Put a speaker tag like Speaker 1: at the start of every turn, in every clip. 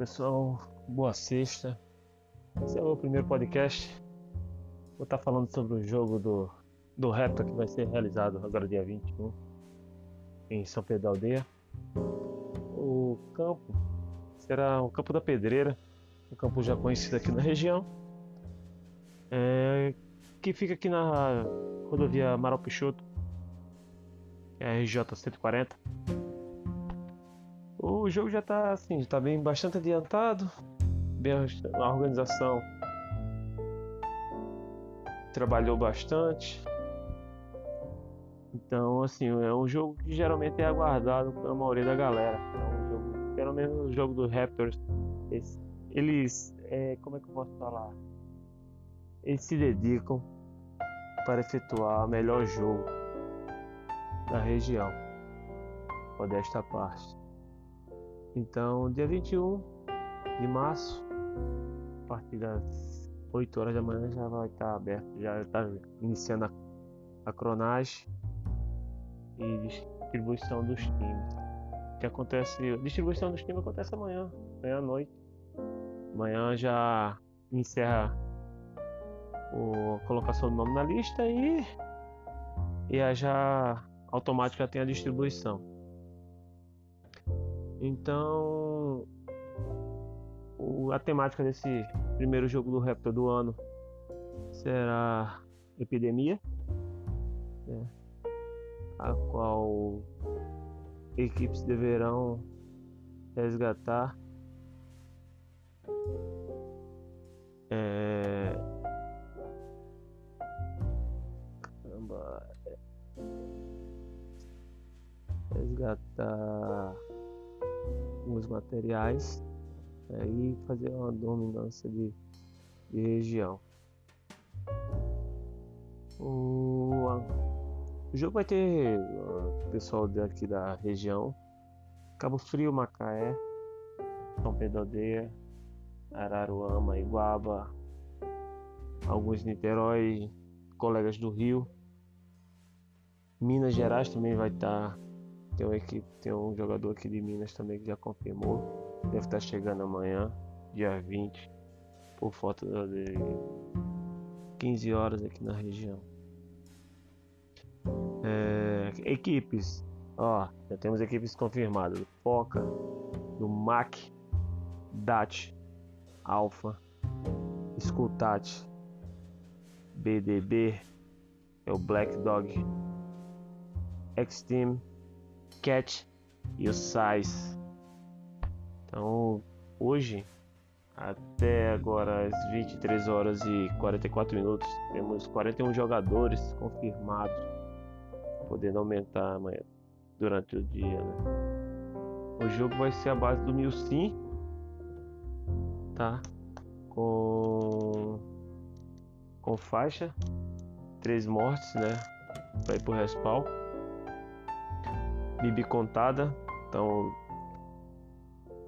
Speaker 1: pessoal, boa sexta. Esse é o primeiro podcast. Vou estar falando sobre o jogo do, do Raptor que vai ser realizado agora dia 21 em São Pedro da Aldeia. O campo será o Campo da Pedreira, um campo já conhecido aqui na região, é, que fica aqui na rodovia Amaral Peixoto, é a RJ 140 o jogo já está assim, está bem bastante adiantado, bem a organização trabalhou bastante. Então, assim, é um jogo que geralmente é aguardado pela maioria da galera. É um jogo, pelo menos o jogo do Raptors, eles, eles é, como é que eu posso falar? Eles se dedicam para efetuar o melhor jogo da região, desta parte. Então, dia 21 de março, a partir das 8 horas da manhã já vai estar aberto, já está iniciando a, a cronagem e distribuição dos times. Que acontece, distribuição dos times acontece amanhã, amanhã à noite. Amanhã já encerra a colocação do nome na lista e, e já automática tem a distribuição. Então, a temática desse primeiro jogo do Raptor do ano será epidemia, né, a qual equipes deverão resgatar. É, caramba, é, resgatar os materiais né, e fazer uma dominância de, de região. O, o, jogo vai ter o pessoal daqui da região, Cabo Frio, Macaé, São Pedro Aldeia, Araruama, Iguaba, alguns Niterói, colegas do Rio. Minas Gerais também vai estar tem uma equipe, tem um jogador aqui de Minas também que já confirmou. Deve estar chegando amanhã, dia 20, por falta de 15 horas aqui na região. É, equipes, ó, já temos equipes confirmadas do Foca, do MAC, DAT, Alpha, Skultat, BDB, é o Black Dog, X-Team, Cat e o Sais. Então, hoje, até agora às 23 horas e 44 minutos, temos 41 jogadores confirmados, podendo aumentar amanhã, durante o dia. Né? O jogo vai ser a base do Milsim, tá? Com com faixa, três mortes, né? Vai pro respawn. Bibi contada. Então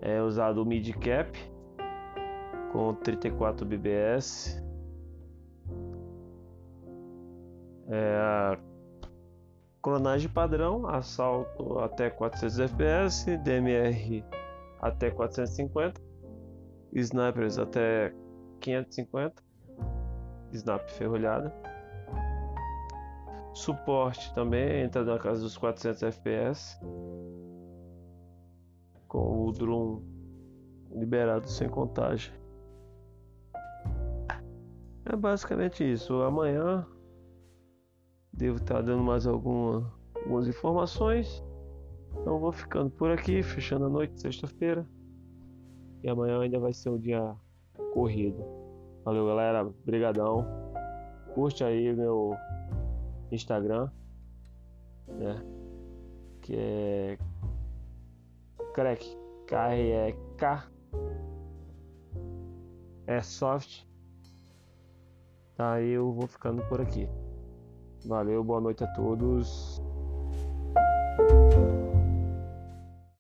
Speaker 1: é usado o mid cap com 34 BBS. É a clonagem padrão, assalto até 400 FPS, DMR até 450, snipers até 550, snap ferrolhada. Suporte também entra na casa dos 400 FPS. Com o Drum liberado sem contagem. É basicamente isso. Amanhã devo estar dando mais alguma, algumas informações. Então vou ficando por aqui, fechando a noite, sexta-feira. E amanhã ainda vai ser um dia corrido. Valeu galera, brigadão. Curte aí meu Instagram, né? Que é crack, K-R-E-K é soft. Tá, eu vou ficando por aqui. Valeu, boa noite a todos.